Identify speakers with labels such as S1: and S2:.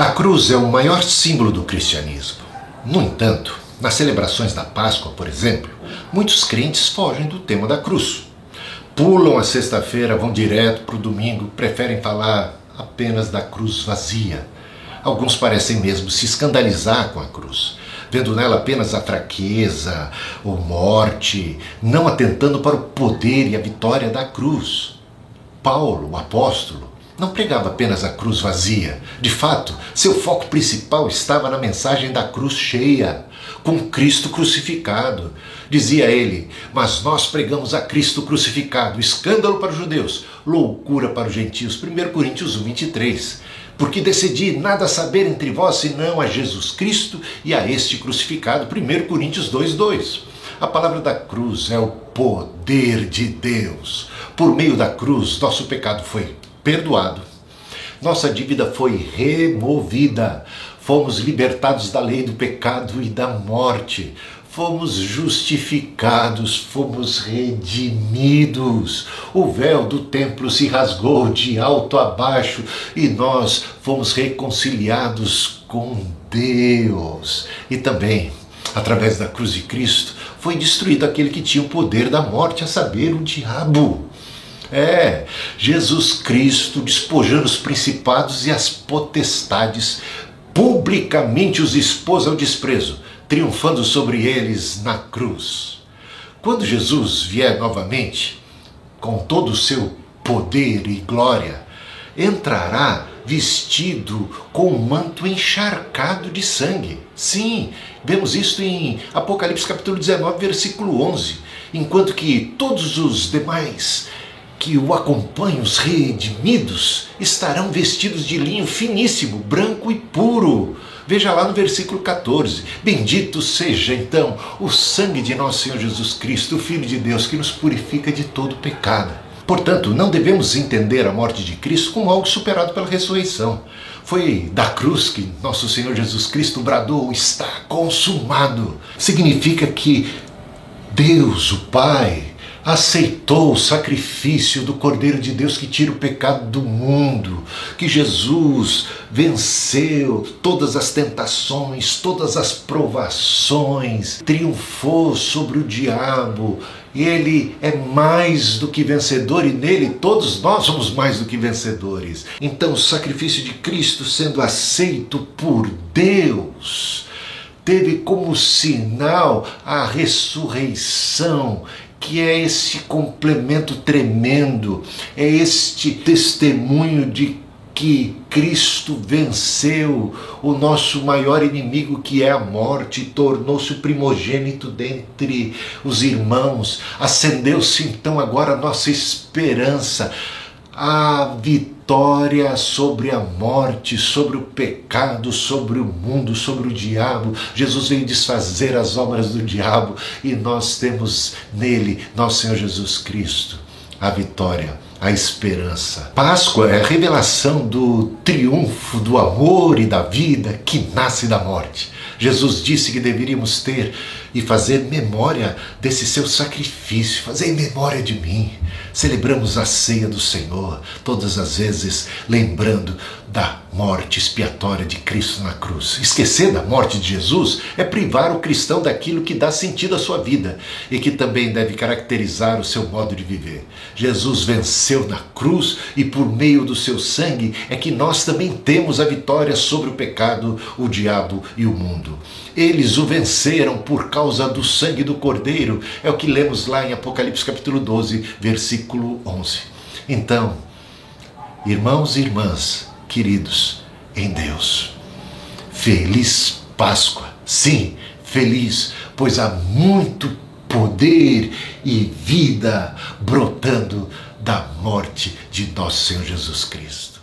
S1: A cruz é o maior símbolo do cristianismo. No entanto, nas celebrações da Páscoa, por exemplo, muitos crentes fogem do tema da cruz. Pulam a sexta-feira, vão direto para o domingo, preferem falar apenas da cruz vazia. Alguns parecem mesmo se escandalizar com a cruz, vendo nela apenas a fraqueza ou morte, não atentando para o poder e a vitória da cruz. Paulo, o apóstolo, não pregava apenas a cruz vazia. De fato, seu foco principal estava na mensagem da cruz cheia, com Cristo crucificado. Dizia ele: Mas nós pregamos a Cristo crucificado, escândalo para os judeus, loucura para os gentios. 1 Coríntios 1, 23. Porque decidi nada saber entre vós senão a Jesus Cristo e a este crucificado. 1 Coríntios 2, 2. A palavra da cruz é o poder de Deus. Por meio da cruz, nosso pecado foi perdoado. Nossa dívida foi removida. Fomos libertados da lei do pecado e da morte. Fomos justificados, fomos redimidos. O véu do templo se rasgou de alto a baixo e nós fomos reconciliados com Deus. E também, através da cruz de Cristo, foi destruído aquele que tinha o poder da morte, a saber, o diabo. É, Jesus Cristo despojando os principados e as potestades, publicamente os expôs ao desprezo, triunfando sobre eles na cruz. Quando Jesus vier novamente, com todo o seu poder e glória, entrará vestido com um manto encharcado de sangue. Sim, vemos isso em Apocalipse capítulo 19, versículo 11. Enquanto que todos os demais que o acompanham, os redimidos, estarão vestidos de linho finíssimo, branco e puro. Veja lá no versículo 14: Bendito seja então o sangue de nosso Senhor Jesus Cristo, o Filho de Deus, que nos purifica de todo pecado. Portanto, não devemos entender a morte de Cristo como algo superado pela ressurreição. Foi da cruz que nosso Senhor Jesus Cristo bradou: Está consumado. Significa que Deus, o Pai, aceitou o sacrifício do Cordeiro de Deus que tira o pecado do mundo, que Jesus venceu todas as tentações, todas as provações, triunfou sobre o diabo. Ele é mais do que vencedor e nele todos nós somos mais do que vencedores. Então, o sacrifício de Cristo sendo aceito por Deus teve como sinal a ressurreição que é esse complemento tremendo, é este testemunho de que Cristo venceu o nosso maior inimigo, que é a morte, tornou-se o primogênito dentre os irmãos, acendeu-se então agora a nossa esperança a vitória sobre a morte, sobre o pecado, sobre o mundo, sobre o diabo. Jesus veio desfazer as obras do diabo e nós temos nele, nosso Senhor Jesus Cristo, a vitória a esperança. Páscoa é a revelação do triunfo do amor e da vida que nasce da morte. Jesus disse que deveríamos ter e fazer memória desse seu sacrifício, fazer memória de mim. Celebramos a ceia do Senhor, todas as vezes lembrando da morte expiatória de Cristo na cruz. Esquecer da morte de Jesus é privar o cristão daquilo que dá sentido à sua vida e que também deve caracterizar o seu modo de viver. Jesus venceu na cruz e por meio do seu sangue é que nós também temos a vitória sobre o pecado, o diabo e o mundo. Eles o venceram por causa do sangue do Cordeiro, é o que lemos lá em Apocalipse capítulo 12, versículo 11. Então, irmãos e irmãs, queridos em Deus. Feliz Páscoa! Sim, feliz, pois há muito poder e vida brotando da morte de nosso Senhor Jesus Cristo.